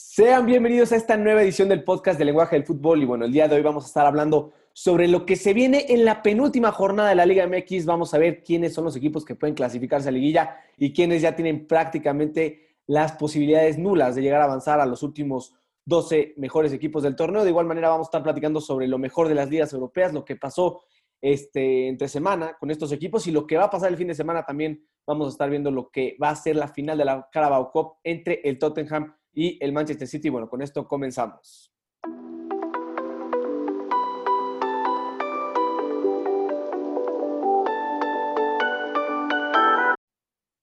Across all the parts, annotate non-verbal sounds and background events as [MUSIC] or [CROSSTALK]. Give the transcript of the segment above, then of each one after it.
Sean bienvenidos a esta nueva edición del podcast de Lenguaje del Fútbol. Y bueno, el día de hoy vamos a estar hablando sobre lo que se viene en la penúltima jornada de la Liga MX. Vamos a ver quiénes son los equipos que pueden clasificarse a liguilla y quiénes ya tienen prácticamente las posibilidades nulas de llegar a avanzar a los últimos 12 mejores equipos del torneo. De igual manera, vamos a estar platicando sobre lo mejor de las ligas europeas, lo que pasó este, entre semana con estos equipos y lo que va a pasar el fin de semana también. Vamos a estar viendo lo que va a ser la final de la Carabao Cup entre el Tottenham y el Manchester City. Bueno, con esto comenzamos.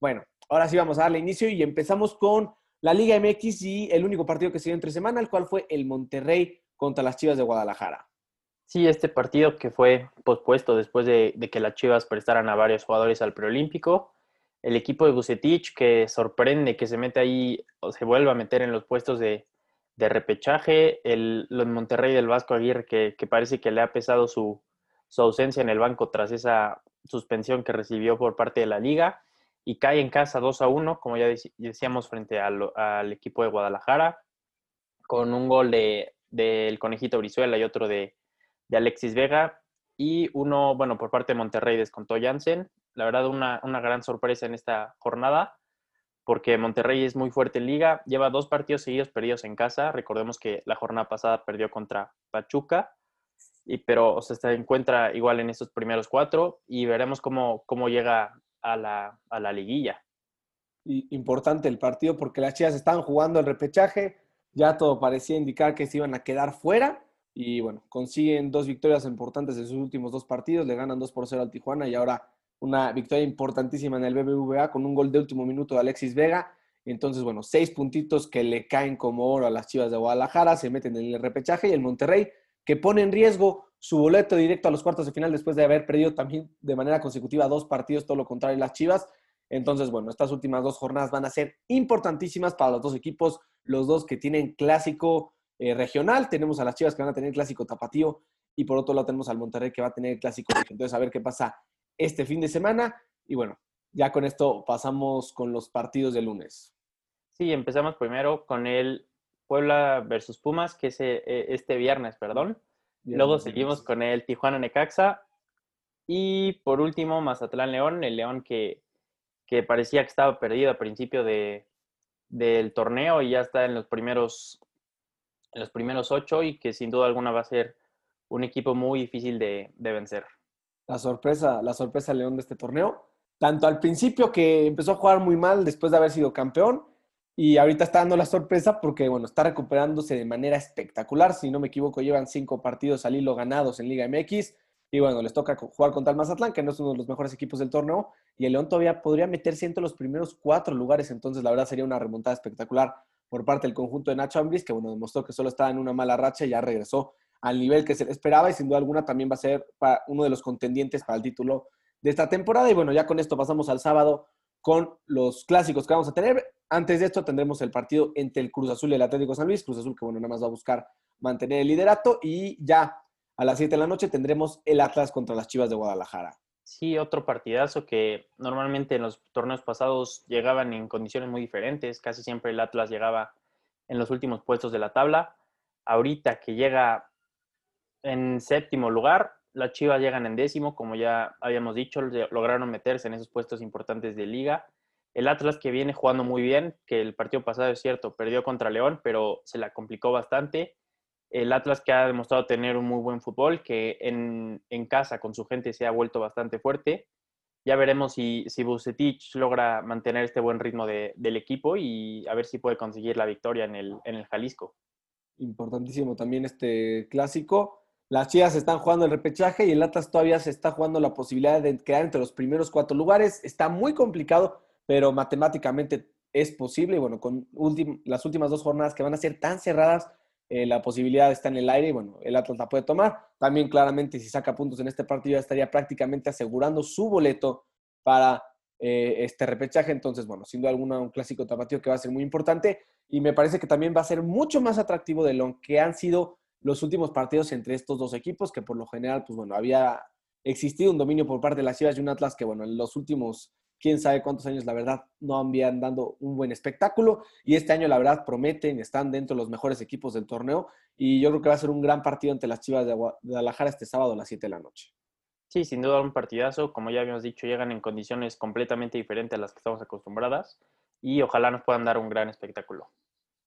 Bueno, ahora sí vamos a darle inicio y empezamos con la Liga MX y el único partido que se dio entre semana, el cual fue el Monterrey contra las Chivas de Guadalajara. Sí, este partido que fue pospuesto después de, de que las Chivas prestaran a varios jugadores al preolímpico el equipo de Bucetich que sorprende que se mete ahí o se vuelva a meter en los puestos de, repechaje, el, Monterrey del Vasco Aguirre que, parece que le ha pesado su, ausencia en el banco tras esa suspensión que recibió por parte de la liga y cae en casa 2 a 1, como ya decíamos, frente al, equipo de Guadalajara, con un gol del de, Conejito Brizuela y otro de, de Alexis Vega, y uno, bueno, por parte de Monterrey descontó Jansen, la verdad, una, gran sorpresa en esta jornada, porque Monterrey es muy fuerte en liga, lleva dos partidos seguidos perdidos en casa, recordemos que la jornada pasada perdió contra Pachuca, y, pero se encuentra igual en estos primeros cuatro y veremos cómo, cómo llega a la, a la liguilla. Importante el partido porque las chicas estaban jugando el repechaje, ya todo parecía indicar que se iban a quedar fuera y bueno, consiguen dos victorias importantes en sus últimos dos partidos, le ganan 2 por 0 al Tijuana y ahora una victoria importantísima en el BBVA con un gol de último minuto de Alexis Vega. Entonces, bueno, seis puntitos que le caen como oro a las Chivas de Guadalajara, se meten en el repechaje y el Monterrey que pone en riesgo su boleto directo a los cuartos de final después de haber perdido también de manera consecutiva dos partidos, todo lo contrario las Chivas. Entonces, bueno, estas últimas dos jornadas van a ser importantísimas para los dos equipos, los dos que tienen clásico eh, regional. Tenemos a las Chivas que van a tener clásico tapatío y por otro lado tenemos al Monterrey que va a tener clásico. Entonces, a ver qué pasa este fin de semana. Y bueno, ya con esto pasamos con los partidos de lunes. Sí, empezamos primero con el Puebla versus Pumas, que es eh, este viernes, perdón. Luego seguimos con el Tijuana Necaxa. Y por último, Mazatlán León, el León que, que parecía que estaba perdido al principio de, del torneo y ya está en los primeros en los primeros ocho y que sin duda alguna va a ser un equipo muy difícil de, de vencer la sorpresa, la sorpresa León de este torneo. Tanto al principio que empezó a jugar muy mal después de haber sido campeón y ahorita está dando la sorpresa porque, bueno, está recuperándose de manera espectacular. Si no me equivoco, llevan cinco partidos al hilo ganados en Liga MX. Y bueno, les toca jugar contra el Mazatlán, que no es uno de los mejores equipos del torneo. Y el León todavía podría meterse entre los primeros cuatro lugares. Entonces, la verdad, sería una remontada espectacular por parte del conjunto de Nacho Ambris, que bueno, demostró que solo estaba en una mala racha y ya regresó al nivel que se esperaba y sin duda alguna también va a ser uno de los contendientes para el título de esta temporada. Y bueno, ya con esto pasamos al sábado con los clásicos que vamos a tener. Antes de esto tendremos el partido entre el Cruz Azul y el Atlético San Luis. Cruz Azul que bueno, nada más va a buscar mantener el liderato y ya a las 7 de la noche tendremos el Atlas contra las Chivas de Guadalajara. Sí, otro partidazo que normalmente en los torneos pasados llegaban en condiciones muy diferentes. Casi siempre el Atlas llegaba en los últimos puestos de la tabla. Ahorita que llega en séptimo lugar. Las Chivas llegan en décimo, como ya habíamos dicho, lograron meterse en esos puestos importantes de liga. El Atlas que viene jugando muy bien, que el partido pasado es cierto, perdió contra León, pero se la complicó bastante. El Atlas que ha demostrado tener un muy buen fútbol, que en, casa con su gente se ha vuelto bastante fuerte. Ya veremos si, si Bucetich logra mantener este buen ritmo del equipo y a ver si puede conseguir la victoria en el, en el Jalisco. Importantísimo también este clásico. Las Chivas están jugando el repechaje y el Atlas todavía se está jugando la posibilidad de quedar entre los primeros cuatro lugares. Está muy complicado, pero matemáticamente es posible. Bueno, con las últimas dos jornadas que van a ser tan cerradas, eh, la posibilidad está en el aire y bueno, el Atlas la puede tomar. También claramente si saca puntos en este partido estaría prácticamente asegurando su boleto para eh, este repechaje. Entonces, bueno, sin duda alguna un clásico tapatío que va a ser muy importante y me parece que también va a ser mucho más atractivo de lo que han sido los últimos partidos entre estos dos equipos, que por lo general, pues bueno, había existido un dominio por parte de las Chivas y un Atlas que, bueno, en los últimos quién sabe cuántos años, la verdad, no habían dando un buen espectáculo. Y este año, la verdad, prometen, están dentro de los mejores equipos del torneo. Y yo creo que va a ser un gran partido ante las Chivas de Guadalajara este sábado a las 7 de la noche. Sí, sin duda un partidazo. Como ya habíamos dicho, llegan en condiciones completamente diferentes a las que estamos acostumbradas. Y ojalá nos puedan dar un gran espectáculo.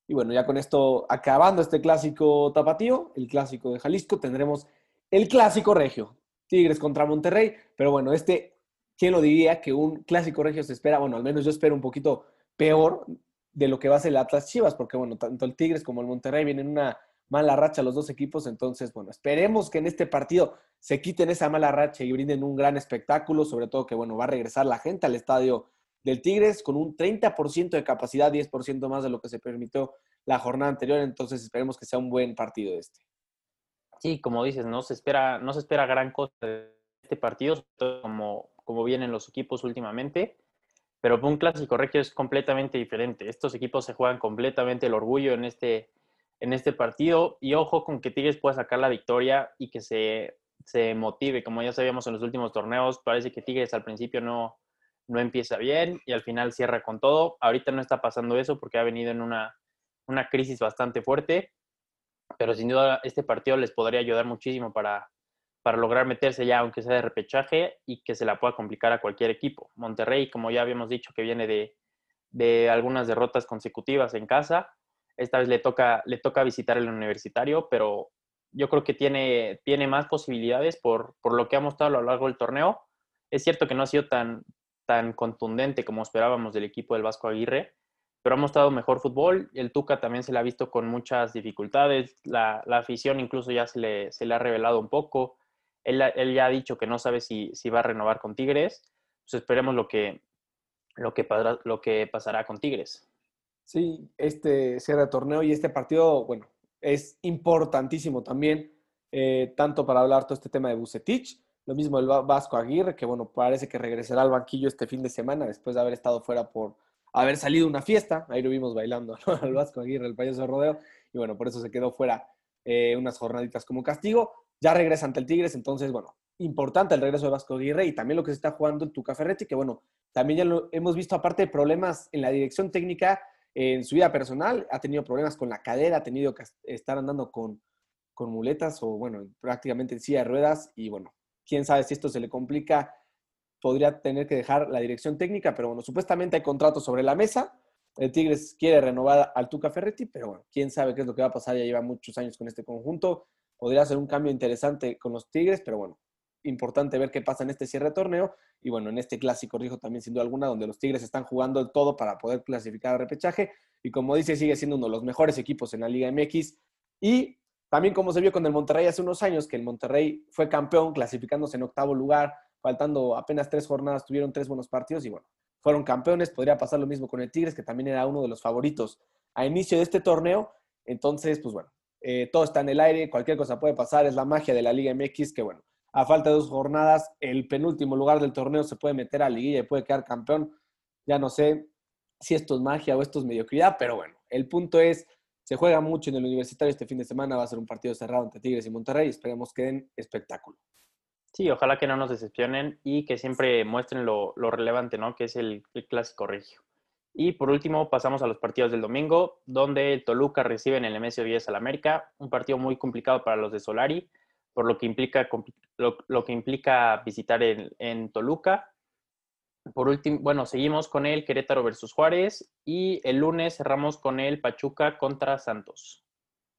Y bueno, ya con esto, acabando este clásico tapatío, el clásico de Jalisco, tendremos el clásico regio. Tigres contra Monterrey. Pero bueno, este ¿quién lo diría que un clásico regio se espera? Bueno, al menos yo espero un poquito peor de lo que va a ser el Atlas Chivas, porque bueno, tanto el Tigres como el Monterrey vienen una mala racha los dos equipos, entonces bueno, esperemos que en este partido se quiten esa mala racha y brinden un gran espectáculo, sobre todo que bueno, va a regresar la gente al estadio del Tigres con un 30% de capacidad, 10% más de lo que se permitió la jornada anterior, entonces esperemos que sea un buen partido este. Sí, como dices, no se espera, no se espera gran cosa de este partido, como como vienen los equipos últimamente, pero un clásico regio es completamente diferente. Estos equipos se juegan completamente el orgullo en este, en este partido y ojo con que Tigres pueda sacar la victoria y que se, se motive. Como ya sabíamos en los últimos torneos, parece que Tigres al principio no, no empieza bien y al final cierra con todo. Ahorita no está pasando eso porque ha venido en una, una crisis bastante fuerte, pero sin duda este partido les podría ayudar muchísimo para, para lograr meterse ya, aunque sea de repechaje, y que se la pueda complicar a cualquier equipo. Monterrey, como ya habíamos dicho, que viene de, algunas derrotas consecutivas en casa, esta vez le toca, le toca visitar el universitario, pero yo creo que tiene, tiene más posibilidades por, por lo que ha mostrado a lo largo del torneo. Es cierto que no ha sido tan, tan contundente como esperábamos del equipo del Vasco Aguirre, pero ha mostrado mejor fútbol. El Tuca también se le ha visto con muchas dificultades. La, afición incluso ya se le, se le, ha revelado un poco. Él, ya ha dicho que no sabe si, va a renovar con Tigres. Pues esperemos lo que, lo que, lo que pasará con Tigres. Sí, este cierre de torneo y este partido, bueno, es importantísimo también, eh, tanto para hablar todo este tema de Bucetich, lo mismo el Vasco Aguirre, que bueno, parece que regresará al banquillo este fin de semana después de haber estado fuera por haber salido una fiesta, ahí lo vimos bailando [LAUGHS] al Vasco Aguirre, el payaso de rodeo, y bueno, por eso se quedó fuera eh, unas jornaditas como castigo. Ya regresa ante el Tigres, entonces, bueno, importante el regreso de Vasco Aguirre y también lo que se está jugando en Tuca Ferretti, que bueno, también ya lo hemos visto, aparte de problemas en la dirección técnica, en su vida personal, ha tenido problemas con la cadera, ha tenido que estar andando con, con muletas o, bueno, prácticamente en silla de ruedas y, bueno, quién sabe si esto se le complica, podría tener que dejar la dirección técnica, pero bueno, supuestamente hay contratos sobre la mesa. El Tigres quiere renovar al Tuca Ferretti, pero bueno, quién sabe qué es lo que va a pasar. Ya lleva muchos años con este conjunto podría ser un cambio interesante con los Tigres, pero bueno, importante ver qué pasa en este cierre de torneo y bueno, en este clásico rijo también sin duda alguna, donde los Tigres están jugando el todo para poder clasificar al repechaje y como dice, sigue siendo uno de los mejores equipos en la Liga MX y también como se vio con el Monterrey hace unos años, que el Monterrey fue campeón clasificándose en octavo lugar, faltando apenas tres jornadas, tuvieron tres buenos partidos y bueno, fueron campeones, podría pasar lo mismo con el Tigres, que también era uno de los favoritos a inicio de este torneo, entonces, pues bueno, eh, todo está en el aire, cualquier cosa puede pasar, es la magia de la Liga MX que bueno, a falta de dos jornadas, el penúltimo lugar del torneo se puede meter a liguilla y puede quedar campeón. Ya no sé si esto es magia o esto es mediocridad, pero bueno, el punto es, se juega mucho en el universitario este fin de semana, va a ser un partido cerrado entre Tigres y Monterrey, esperemos que den espectáculo. Sí, ojalá que no nos decepcionen y que siempre muestren lo, relevante, ¿no? Que es el, clásico regio. Y por último, pasamos a los partidos del domingo, donde Toluca recibe en el MSO 10 al América, un partido muy complicado para los de Solari, por lo que implica, lo, que implica visitar en, Toluca. Por último, bueno, seguimos con el Querétaro versus Juárez y el lunes cerramos con el Pachuca contra Santos.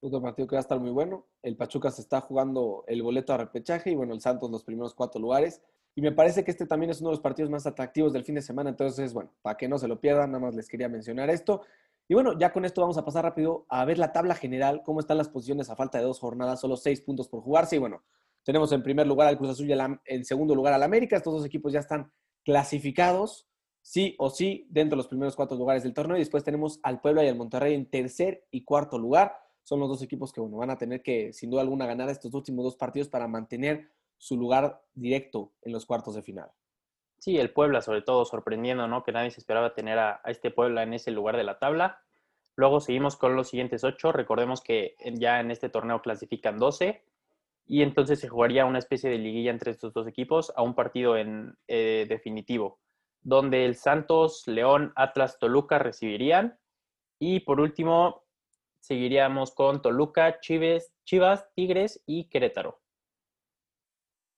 Otro partido que va a estar muy bueno. El Pachuca se está jugando el boleto a repechaje y bueno, el Santos los primeros cuatro lugares. Y me parece que este también es uno de los partidos más atractivos del fin de semana. Entonces, bueno, para que no se lo pierdan, nada más les quería mencionar esto. Y bueno, ya con esto vamos a pasar rápido a ver la tabla general, cómo están las posiciones a falta de dos jornadas, solo seis puntos por jugarse. Y bueno, tenemos en primer lugar al Cruz Azul y en segundo lugar al América. Estos dos equipos ya están clasificados, sí o sí, dentro de los primeros cuatro lugares del torneo. Y después tenemos al Puebla y al Monterrey en tercer y cuarto lugar. Son los dos equipos que, bueno, van a tener que, sin duda alguna, ganar estos últimos dos partidos para mantener su lugar directo en los cuartos de final. Sí, el Puebla sobre todo sorprendiendo, ¿no? Que nadie se esperaba tener a, este Puebla en ese lugar de la tabla. Luego seguimos con los siguientes ocho. Recordemos que ya en este torneo clasifican 12 y entonces se jugaría una especie de liguilla entre estos dos equipos a un partido en, eh, definitivo. donde el Santos, León, Atlas, Toluca recibirían. Y por último, seguiríamos con Toluca, Chivas, Chivas Tigres y Querétaro.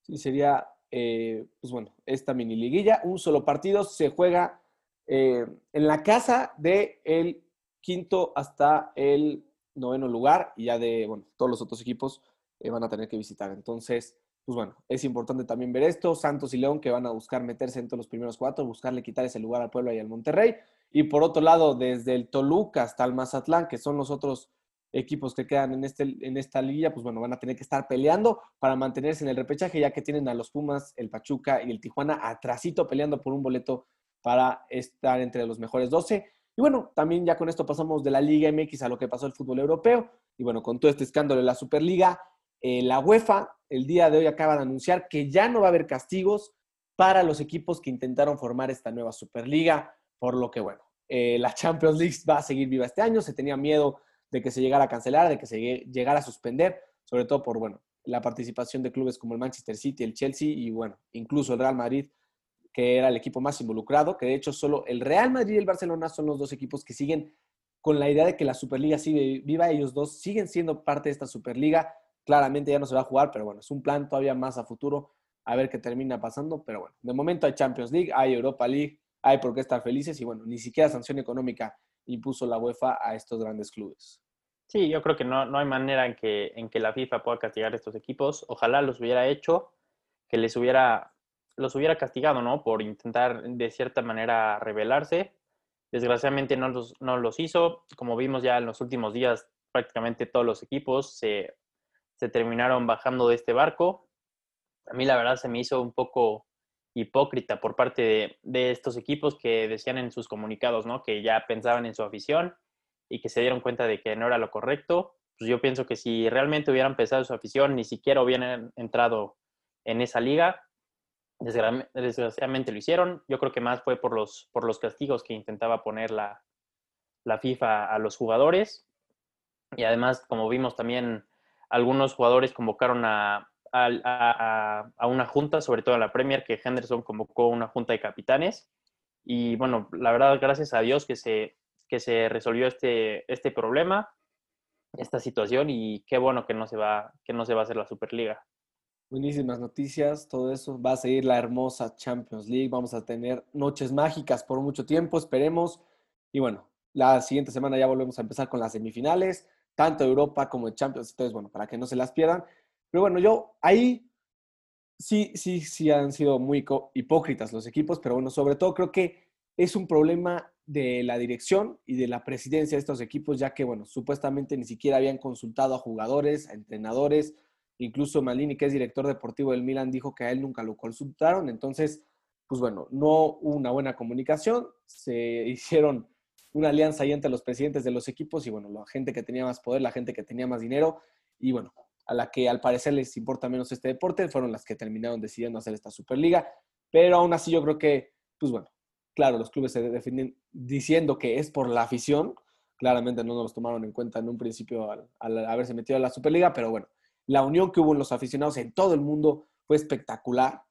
Sí, sería, eh, pues bueno, esta mini liguilla. Un solo partido se juega eh, en la casa del el quinto hasta el noveno lugar y ya de, bueno, todos los otros equipos eh, van a tener que visitar. Entonces, pues bueno, es importante también ver esto. Santos y León que van a buscar meterse entre los primeros cuatro, buscarle quitar ese lugar al Pueblo y al Monterrey. Y por otro lado, desde el Toluca hasta el Mazatlán, que son los otros equipos que quedan en, este, en esta liga, pues bueno, van a tener que estar peleando para mantenerse en el repechaje, ya que tienen a los Pumas, el Pachuca y el Tijuana atrasito peleando por un boleto para estar entre los mejores 12. Y bueno, también ya con esto pasamos de la Liga MX a lo que pasó el fútbol europeo. Y bueno, con todo este escándalo de la Superliga, eh, la UEFA el día de hoy acaba de anunciar que ya no va a haber castigos para los equipos que intentaron formar esta nueva Superliga, por lo que bueno, eh, la Champions League va a seguir viva este año. Se tenía miedo de que se llegara a cancelar, de que se llegara a suspender, sobre todo por bueno, la participación de clubes como el Manchester City, el Chelsea y bueno, incluso el Real Madrid que era el equipo más involucrado, que de hecho solo el Real Madrid y el Barcelona son los dos equipos que siguen con la idea de que la Superliga sigue viva, ellos dos siguen siendo parte de esta Superliga, claramente ya no se va a jugar, pero bueno, es un plan todavía más a futuro, a ver qué termina pasando, pero bueno, de momento hay Champions League, hay Europa League, hay por qué estar felices y bueno, ni siquiera sanción económica impuso la UEFA a estos grandes clubes. Sí, yo creo que no, no hay manera en que, en que la FIFA pueda castigar a estos equipos. Ojalá los hubiera hecho, que les hubiera los hubiera castigado, ¿no? Por intentar de cierta manera rebelarse. Desgraciadamente no los, no los hizo. Como vimos ya en los últimos días, prácticamente todos los equipos se, terminaron bajando de este barco. A mí la verdad se me hizo un poco hipócrita por parte de, de, estos equipos que decían en sus comunicados, ¿no? Que ya pensaban en su afición y que se dieron cuenta de que no era lo correcto. Pues yo pienso que si realmente hubieran pensado en su afición, ni siquiera hubieran entrado en esa liga, Desgraciadamente lo hicieron. Yo creo que más fue por los, por los castigos que intentaba poner la, FIFA a los jugadores. Y además, como vimos también, algunos jugadores convocaron a, a, una junta, sobre todo en la Premier, que Henderson convocó una junta de capitanes. Y bueno, la verdad, gracias a Dios que se, que se resolvió este, este problema, esta situación, y qué bueno que no se va, que no se va a hacer la Superliga. Buenísimas noticias, todo eso. Va a seguir la hermosa Champions League. Vamos a tener noches mágicas por mucho tiempo, esperemos. Y bueno, la siguiente semana ya volvemos a empezar con las semifinales, tanto Europa como de Champions. Entonces, bueno, para que no se las pierdan. Pero bueno, yo ahí sí, sí, sí han sido muy hipócritas los equipos, pero bueno, sobre todo creo que es un problema de la dirección y de la presidencia de estos equipos, ya que, bueno, supuestamente ni siquiera habían consultado a jugadores, a entrenadores, Incluso Malini, que es director deportivo del Milan, dijo que a él nunca lo consultaron. Entonces, pues bueno, no hubo una buena comunicación. Se [LAUGHS] hicieron una alianza ahí entre los presidentes de los equipos y bueno, la gente que tenía más poder, la gente que tenía más dinero y bueno, a la que al parecer les importa menos este deporte, fueron las que terminaron decidiendo hacer esta Superliga. Pero aún así yo creo que, pues bueno, claro, los clubes se definen diciendo que es por la afición. Claramente no nos tomaron en cuenta en un principio al, al haberse metido a la Superliga, pero bueno, la unión que hubo en los aficionados en todo el mundo fue espectacular.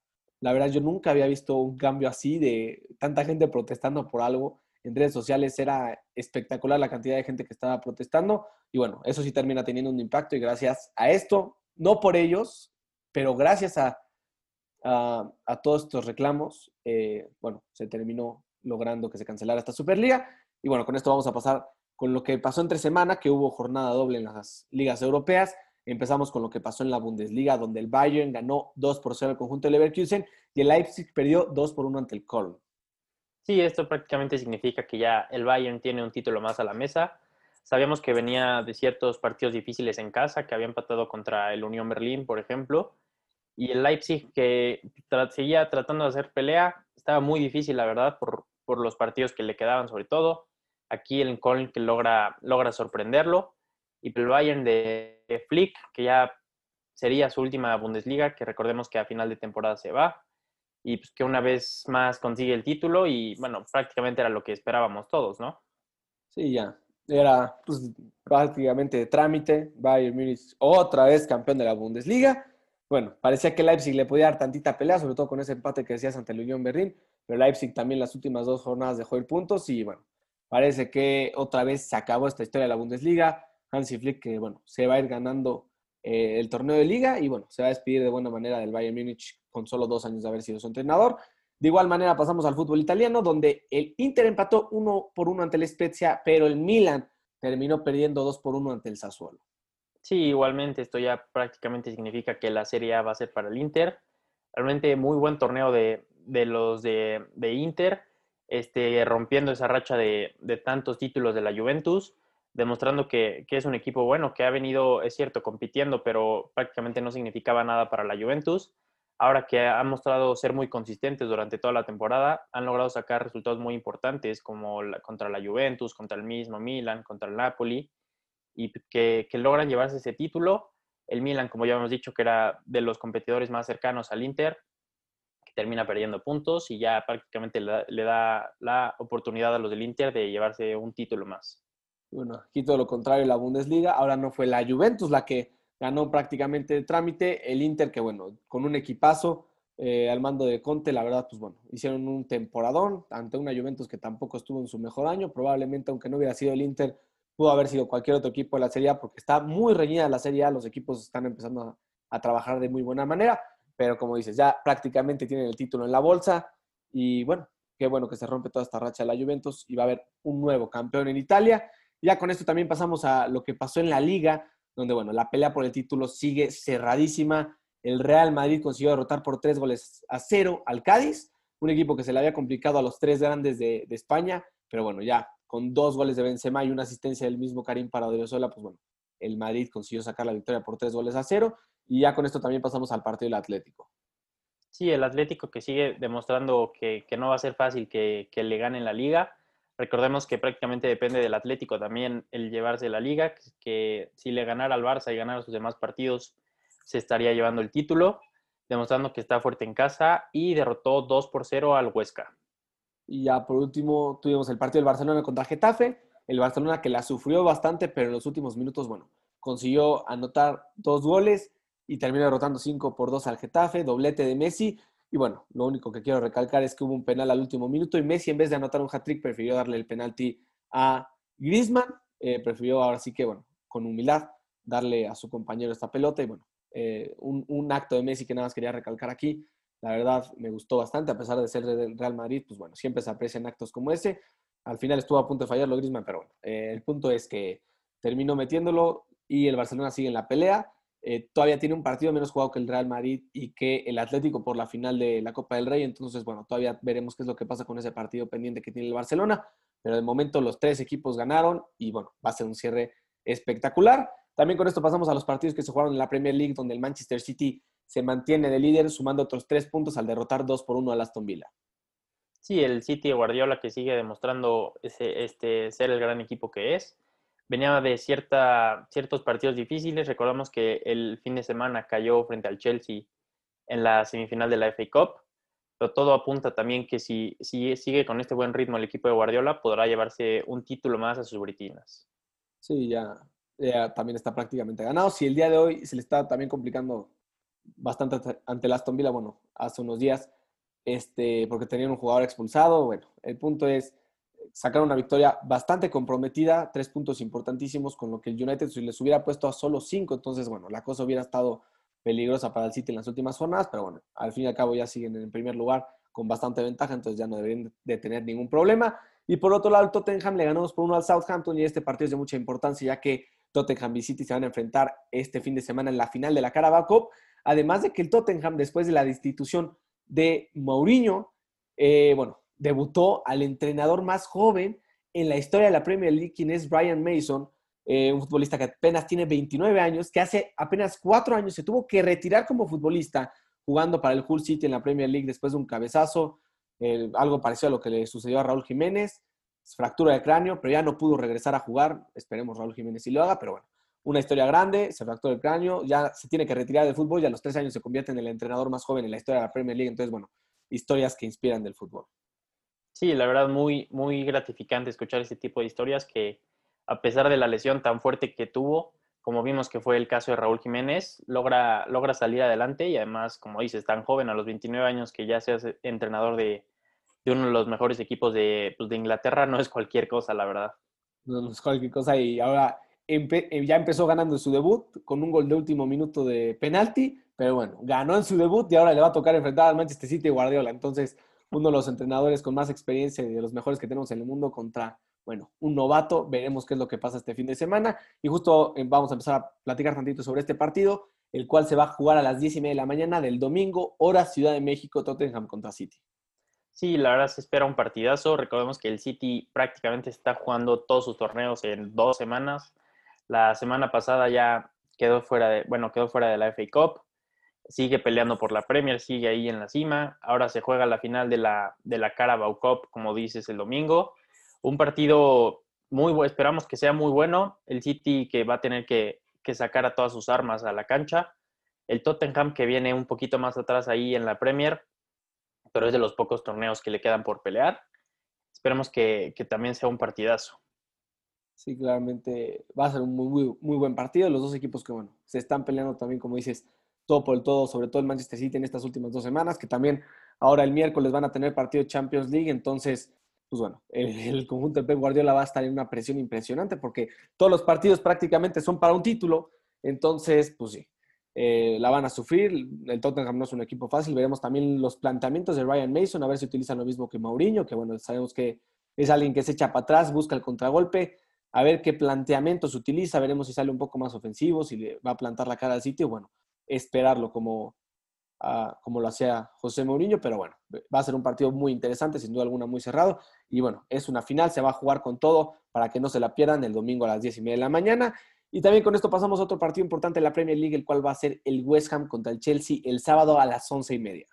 La verdad, yo nunca había visto un cambio así de tanta gente protestando por algo. En redes sociales era espectacular la cantidad de gente que estaba protestando. Y bueno, eso sí termina teniendo un impacto y gracias a esto, no por ellos, pero gracias a, a, todos estos reclamos, eh, bueno, se terminó logrando que se cancelara esta Superliga. Y bueno, con esto vamos a pasar con lo que pasó entre semana, que hubo jornada doble en las ligas europeas. Empezamos con lo que pasó en la Bundesliga, donde el Bayern ganó 2 por 0 al conjunto de Leverkusen y el Leipzig perdió 2 por 1 ante el Köln. Sí, esto prácticamente significa que ya el Bayern tiene un título más a la mesa. Sabíamos que venía de ciertos partidos difíciles en casa, que había empatado contra el Unión Berlín, por ejemplo, y el Leipzig que seguía tratando de hacer pelea, estaba muy difícil, la verdad, por, por los partidos que le quedaban sobre todo. Aquí el Köln que logra, logra sorprenderlo y el Bayern de, Flick, que ya sería su última Bundesliga, que recordemos que a final de temporada se va, y pues que una vez más consigue el título y bueno, prácticamente era lo que esperábamos todos, ¿no? Sí, ya. Era pues, prácticamente de trámite. Bayern Munich otra vez campeón de la Bundesliga. Bueno, parecía que Leipzig le podía dar tantita pelea, sobre todo con ese empate que decías ante el Unión Berlín, pero Leipzig también las últimas dos jornadas dejó el puntos y bueno, parece que otra vez se acabó esta historia de la Bundesliga. Hansi Flick que bueno, se va a ir ganando eh, el torneo de liga y bueno, se va a despedir de buena manera del Bayern Múnich con solo dos años de haber sido su entrenador. De igual manera pasamos al fútbol italiano, donde el Inter empató uno por uno ante el Spezia, pero el Milan terminó perdiendo dos por uno ante el Sassuolo. Sí, igualmente esto ya prácticamente significa que la Serie A va a ser para el Inter. Realmente muy buen torneo de, los de, Inter, este, rompiendo esa racha de, tantos títulos de la Juventus, demostrando que, que, es un equipo bueno, que ha venido, es cierto, compitiendo, pero prácticamente no significaba nada para la Juventus ahora que han mostrado ser muy consistentes durante toda la temporada, han logrado sacar resultados muy importantes como contra la Juventus, contra el mismo Milan, contra el Napoli, y que, logran llevarse ese título. El Milan, como ya hemos dicho, que era de los competidores más cercanos al Inter, que termina perdiendo puntos y ya prácticamente le da, la oportunidad a los del Inter de llevarse un título más. Bueno, aquí todo lo contrario, la Bundesliga, ahora no fue la Juventus la que ganó prácticamente el trámite. El Inter, que bueno, con un equipazo eh, al mando de Conte, la verdad, pues bueno, hicieron un temporadón ante una Juventus que tampoco estuvo en su mejor año. Probablemente, aunque no hubiera sido el Inter, pudo haber sido cualquier otro equipo de la Serie A porque está muy reñida la Serie A. Los equipos están empezando a, trabajar de muy buena manera, pero como dices, ya prácticamente tienen el título en la bolsa. Y bueno, qué bueno que se rompe toda esta racha de la Juventus y va a haber un nuevo campeón en Italia. Ya con esto también pasamos a lo que pasó en la liga, donde, bueno, la pelea por el título sigue cerradísima. El Real Madrid consiguió derrotar por tres goles a cero al Cádiz, un equipo que se le había complicado a los tres grandes de, España, pero bueno, ya con dos goles de Benzema y una asistencia del mismo Karim para Odriozola, pues bueno, el Madrid consiguió sacar la victoria por tres goles a cero y ya con esto también pasamos al partido del Atlético. Sí, el Atlético que sigue demostrando que, no va a ser fácil que, le ganen la liga Recordemos que prácticamente depende del Atlético también el llevarse la liga, que si le ganara al Barça y ganara sus demás partidos, se estaría llevando el título, demostrando que está fuerte en casa y derrotó 2 por 0 al Huesca. Y ya por último tuvimos el partido del Barcelona contra Getafe, el Barcelona que la sufrió bastante, pero en los últimos minutos, bueno, consiguió anotar dos goles y terminó derrotando 5 por 2 al Getafe, doblete de Messi, y bueno, lo único que quiero recalcar es que hubo un penal al último minuto y Messi en vez de anotar un hat-trick prefirió darle el penalti a Griezmann. Eh, prefirió ahora sí que, bueno, con humildad darle a su compañero esta pelota y bueno, eh, un, acto de Messi que nada más quería recalcar aquí. La verdad me gustó bastante, a pesar de ser del Real Madrid, pues bueno, siempre se aprecian actos como ese. Al final estuvo a punto de fallarlo Griezmann, pero bueno, eh, el punto es que terminó metiéndolo y el Barcelona sigue en la pelea. Eh, todavía tiene un partido menos jugado que el Real Madrid y que el Atlético por la final de la Copa del Rey. Entonces, bueno, todavía veremos qué es lo que pasa con ese partido pendiente que tiene el Barcelona. Pero de momento los tres equipos ganaron y bueno, va a ser un cierre espectacular. También con esto pasamos a los partidos que se jugaron en la Premier League, donde el Manchester City se mantiene de líder, sumando otros tres puntos al derrotar dos por uno al Aston Villa. Sí, el City Guardiola que sigue demostrando ese, este, ser el gran equipo que es venía de cierta, ciertos partidos difíciles. Recordamos que el fin de semana cayó frente al Chelsea en la semifinal de la FA Cup, pero todo apunta también que si, si sigue con este buen ritmo el equipo de Guardiola, podrá llevarse un título más a sus britinas. Sí, ya, también está prácticamente ganado. Si el día de hoy se le está también complicando bastante ante el Aston Villa, bueno, hace unos días, este, porque tenían un jugador expulsado, bueno, el punto es sacaron una victoria bastante comprometida, tres puntos importantísimos, con lo que el United si les hubiera puesto a solo cinco, entonces, bueno, la cosa hubiera estado peligrosa para el City en las últimas jornadas, pero bueno, al fin y al cabo ya siguen en primer lugar con bastante ventaja, entonces ya no deberían de tener ningún problema. Y por otro lado, el Tottenham le ganó por uno al Southampton y este partido es de mucha importancia, ya que Tottenham y City se van a enfrentar este fin de semana en la final de la Carabao Cup. Además de que el Tottenham, después de la destitución de Mourinho, eh, bueno, debutó al entrenador más joven en la historia de la Premier League, quien es Brian Mason, eh, un futbolista que apenas tiene 29 años, que hace apenas cuatro años se tuvo que retirar como futbolista jugando para el Hull City en la Premier League después de un cabezazo, algo parecido a lo que le sucedió a Raúl Jiménez, fractura de cráneo, pero ya no pudo regresar a jugar, esperemos Raúl Jiménez si lo haga, pero bueno, una historia grande, se fracturó el cráneo, ya se tiene que retirar del fútbol y a los tres años se convierte en el entrenador más joven en la historia de la Premier League, entonces bueno, historias que inspiran del fútbol. Sí, la verdad, muy, muy gratificante escuchar este tipo de historias que, a pesar de la lesión tan fuerte que tuvo, como vimos que fue el caso de Raúl Jiménez, logra, logra salir adelante y además, como dices, tan joven, a los 29 años que ya seas entrenador de, de uno de los mejores equipos de, pues, de Inglaterra no es cualquier cosa, la verdad. No, no es cualquier cosa y ahora eh, ya empezó ganando en su debut con un gol de último minuto de penalti, pero bueno, ganó en su debut y ahora le va a tocar enfrentar al Manchester City y Guardiola. Entonces, uno de los entrenadores con más experiencia y de los mejores que tenemos en el mundo contra, bueno, un novato. Veremos qué es lo que pasa este fin de semana. Y justo eh, vamos a empezar a platicar tantito sobre este partido, el cual se va a jugar a las 10 y media de la mañana del domingo, hora Ciudad de México, Tottenham contra City. Sí, la verdad se espera un partidazo. Recordemos que el City prácticamente está jugando todos sus torneos en dos semanas. La semana pasada ya quedó fuera de, bueno, quedó fuera de la FA Cup. Sigue peleando por la Premier, sigue ahí en la cima. Ahora se juega la final de la, de la Carabao Cup, como dices, el domingo. Un partido muy bueno, esperamos que sea muy bueno. El City que va a tener que, que sacar a todas sus armas a la cancha. El Tottenham que viene un poquito más atrás ahí en la Premier pero es de los pocos torneos que le quedan por pelear. Esperemos que, también sea un partidazo. Sí, claramente va a ser un muy, muy, buen partido. Los dos equipos que, bueno, se están peleando también, como dices, todo por el todo, sobre todo el Manchester City en estas últimas dos semanas, que también ahora el miércoles van a tener partido de Champions League. Entonces, pues bueno, [LAUGHS] el, conjunto de Pep Guardiola va a estar en una presión impresionante porque todos los partidos prácticamente son para un título. Entonces, pues sí, eh, la van a sufrir. El Tottenham no es un equipo fácil. Veremos también los planteamientos de Ryan Mason, a ver si utilizan lo mismo que Mourinho, que bueno, sabemos que es alguien que se echa para atrás, busca el contragolpe. A ver qué planteamientos utiliza, veremos si sale un poco más ofensivo, si le va a plantar la cara al sitio. Bueno, esperarlo como, ah, como lo hacía José Mourinho, pero bueno, va a ser un partido muy interesante, sin duda alguna muy cerrado. Y bueno, es una final, se va a jugar con todo para que no se la pierdan el domingo a las 10 y media de la mañana. Y también con esto pasamos a otro partido importante en la Premier League, el cual va a ser el West Ham contra el Chelsea el sábado a las once y media.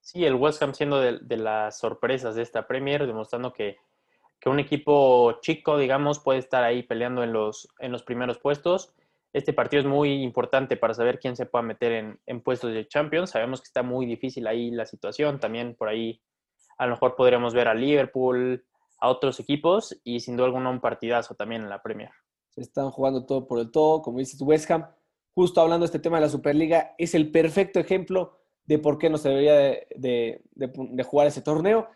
Sí, el West Ham siendo de, las sorpresas de esta Premier, demostrando que, un equipo chico, digamos, puede estar ahí peleando en los, en los primeros puestos. Este partido es muy importante para saber quién se puede meter en, en puestos de Champions. Sabemos que está muy difícil ahí la situación. También por ahí a lo mejor podríamos ver a Liverpool, a otros equipos y sin duda alguna un partidazo también en la Premier están jugando todo por el todo, como dices West Ham, justo hablando de este tema de la Superliga, es el perfecto ejemplo de por qué no se debería de, jugar ese torneo.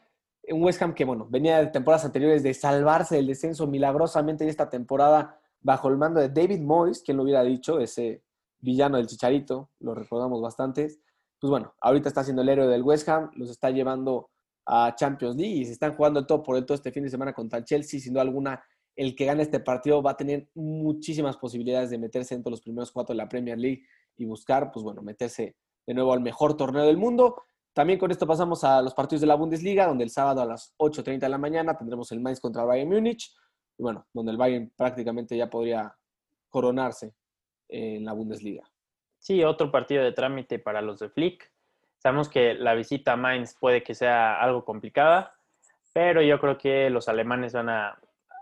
Un West Ham que, bueno, venía de temporadas anteriores de salvarse del descenso milagrosamente en esta temporada bajo el mando de David Moyes, quien lo hubiera dicho, ese villano del Chicharito, lo recordamos bastante. Pues bueno, ahorita está siendo el héroe del West Ham, los está llevando a Champions League y se están jugando todo por el todo este fin de semana contra el Chelsea, sin duda alguna el que gane este partido va a tener muchísimas posibilidades de meterse entre los primeros cuatro de la Premier League y buscar, pues bueno, meterse de nuevo al mejor torneo del mundo. También con esto pasamos a los partidos de la Bundesliga, donde el sábado a las 8.30 de la mañana tendremos el Mainz contra el Bayern Múnich, y bueno, donde el Bayern prácticamente ya podría coronarse en la Bundesliga. Sí, otro partido de trámite para los de Flick. Sabemos que la visita a Mainz puede que sea algo complicada, pero yo creo que los alemanes van a,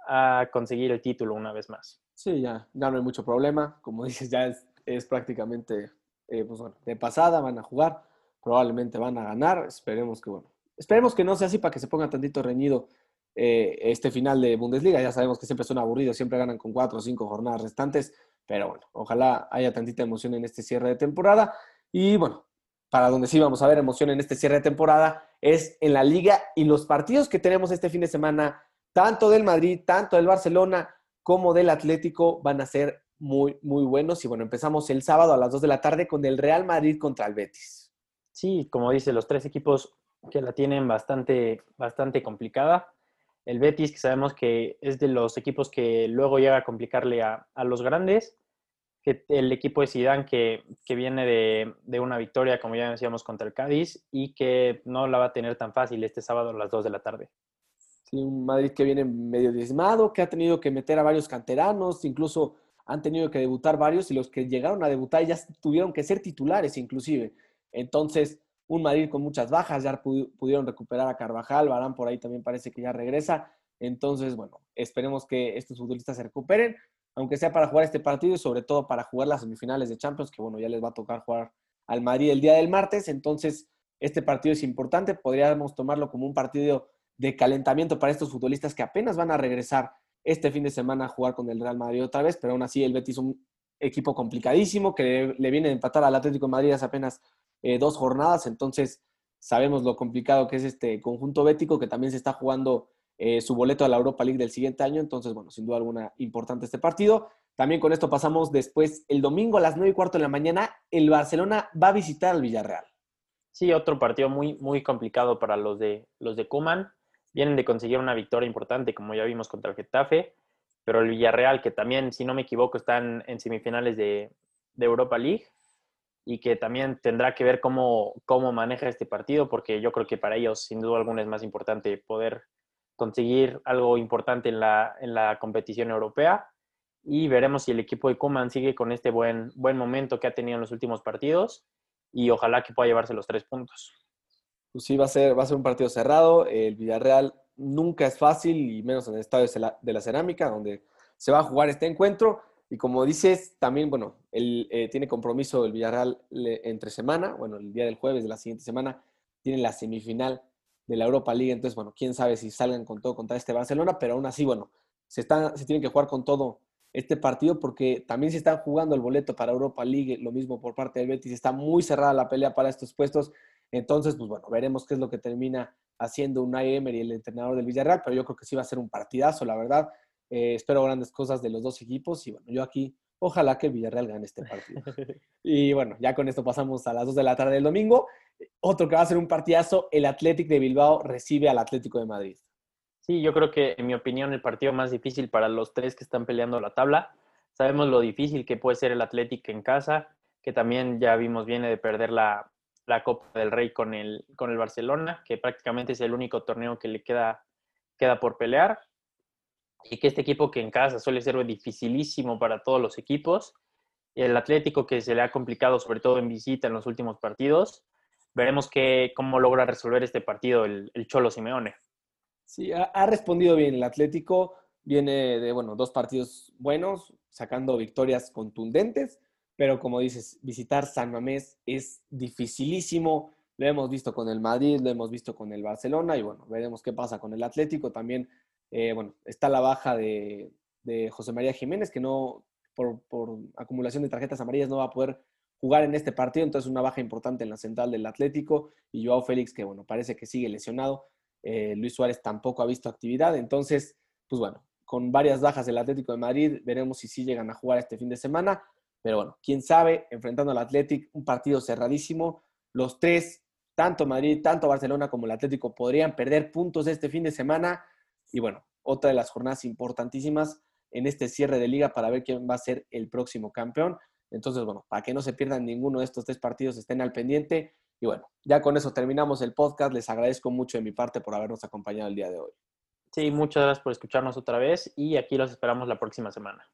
a conseguir el título una vez más. Sí, ya, ya no hay mucho problema. Como [LAUGHS] dices, ya es, prácticamente eh, pues de pasada, van a jugar, probablemente van a ganar. Esperemos que, bueno, esperemos que no sea así para que se ponga tantito reñido eh, este final de Bundesliga. Ya sabemos que siempre son aburridos, siempre ganan con cuatro o cinco jornadas restantes, pero bueno, ojalá haya tantita emoción en este cierre de temporada. Y bueno, para donde sí vamos a ver emoción en este cierre de temporada es en la liga y los partidos que tenemos este fin de semana tanto del Madrid, tanto del Barcelona como del Atlético van a ser muy, muy buenos. Y bueno, empezamos el sábado a las 2 de la tarde con el Real Madrid contra el Betis. Sí, como dice, los tres equipos que la tienen bastante, bastante complicada. El Betis, que sabemos que es de los equipos que luego llega a complicarle a, los grandes. El equipo de Zidane que, viene de, una victoria, como ya decíamos, contra el Cádiz y que no la va a tener tan fácil este sábado a las 2 de la tarde un Madrid que viene medio diezmado, que ha tenido que meter a varios canteranos, incluso han tenido que debutar varios y los que llegaron a debutar ya tuvieron que ser titulares inclusive. Entonces, un Madrid con muchas bajas, ya pudieron recuperar a Carvajal, Barán por ahí también parece que ya regresa. Entonces, bueno, esperemos que estos futbolistas se recuperen, aunque sea para jugar este partido y sobre todo para jugar las semifinales de Champions, que bueno, ya les va a tocar jugar al Madrid el día del martes. Entonces, este partido es importante, podríamos tomarlo como un partido de calentamiento para estos futbolistas que apenas van a regresar este fin de semana a jugar con el Real Madrid otra vez, pero aún así el Betis es un equipo complicadísimo que le, viene a empatar al Atlético de Madrid hace apenas eh, dos jornadas, entonces sabemos lo complicado que es este conjunto bético, que también se está jugando eh, su boleto a la Europa League del siguiente año. Entonces, bueno, sin duda alguna, importante este partido. También con esto pasamos después, el domingo a las 9 y cuarto de la mañana, el Barcelona va a visitar al Villarreal. Sí, otro partido muy, muy complicado para los de, los de Kuman. Vienen de conseguir una victoria importante, como ya vimos contra el Getafe, pero el Villarreal, que también, si no me equivoco, están en semifinales de, de Europa League y que también tendrá que ver cómo, cómo maneja este partido, porque yo creo que para ellos, sin duda alguna, es más importante poder conseguir algo importante en la, en la competición europea. Y veremos si el equipo de Kuman sigue con este buen, buen momento que ha tenido en los últimos partidos y ojalá que pueda llevarse los tres puntos. Pues sí, va a ser, va a ser un partido cerrado. El Villarreal nunca es fácil, y menos en el Estadio de la Cerámica, donde se va a jugar este encuentro. Y como dices, también, bueno, él eh, tiene compromiso el Villarreal entre semana, bueno, el día del jueves de la siguiente semana, tiene la semifinal de la Europa League, entonces, bueno, quién sabe si salgan con todo contra este Barcelona, pero aún así, bueno, se, están, se tienen que jugar con todo este partido porque también se están jugando el boleto para Europa League, lo mismo por parte del Betis, está muy cerrada la pelea para estos puestos, entonces, pues bueno, veremos qué es lo que termina haciendo Unai Emery, el entrenador del Villarreal, pero yo creo que sí va a ser un partidazo, la verdad, eh, espero grandes cosas de los dos equipos y bueno, yo aquí ojalá que el Villarreal gane este partido. [LAUGHS] y bueno, ya con esto pasamos a las 2 de la tarde del domingo. Otro que va a ser un partidazo, el Athletic de Bilbao recibe al Atlético de Madrid. Sí, yo creo que en mi opinión el partido más difícil para los tres que están peleando la tabla. Sabemos lo difícil que puede ser el Athletic en casa, que también ya vimos viene de perder la, la Copa del Rey con el, con el Barcelona, que prácticamente es el único torneo que le queda, queda por pelear y que este equipo que en casa suele ser dificilísimo para todos los equipos, el Atlético que se le ha complicado sobre todo en visita en los últimos partidos, veremos que, cómo logra resolver este partido el, Cholo Simeone. Sí, ha, respondido bien el Atlético, viene de, bueno, dos partidos buenos, sacando victorias contundentes, pero como dices, visitar San Mamés es dificilísimo, lo hemos visto con el Madrid, lo hemos visto con el Barcelona y bueno, veremos qué pasa con el Atlético, también eh, bueno, está la baja de, José María Jiménez, que no, por, acumulación de tarjetas amarillas, no va a poder jugar en este partido, entonces una baja importante en la central del Atlético, y Joao Félix, que bueno, parece que sigue lesionado, eh, Luis Suárez tampoco ha visto actividad, entonces, pues bueno, con varias bajas del Atlético de Madrid, veremos si sí llegan a jugar este fin de semana, pero bueno, quién sabe, enfrentando al Atlético, un partido cerradísimo, los tres, tanto Madrid, tanto Barcelona como el Atlético, podrían perder puntos este fin de semana, y bueno, otra de las jornadas importantísimas en este cierre de liga para ver quién va a ser el próximo campeón. Entonces, bueno, para que no se pierdan ninguno de estos tres partidos, estén al pendiente. Y bueno, ya con eso terminamos el podcast. Les agradezco mucho de mi parte por habernos acompañado el día de hoy. Sí, muchas gracias por escucharnos otra vez y aquí los esperamos la próxima semana.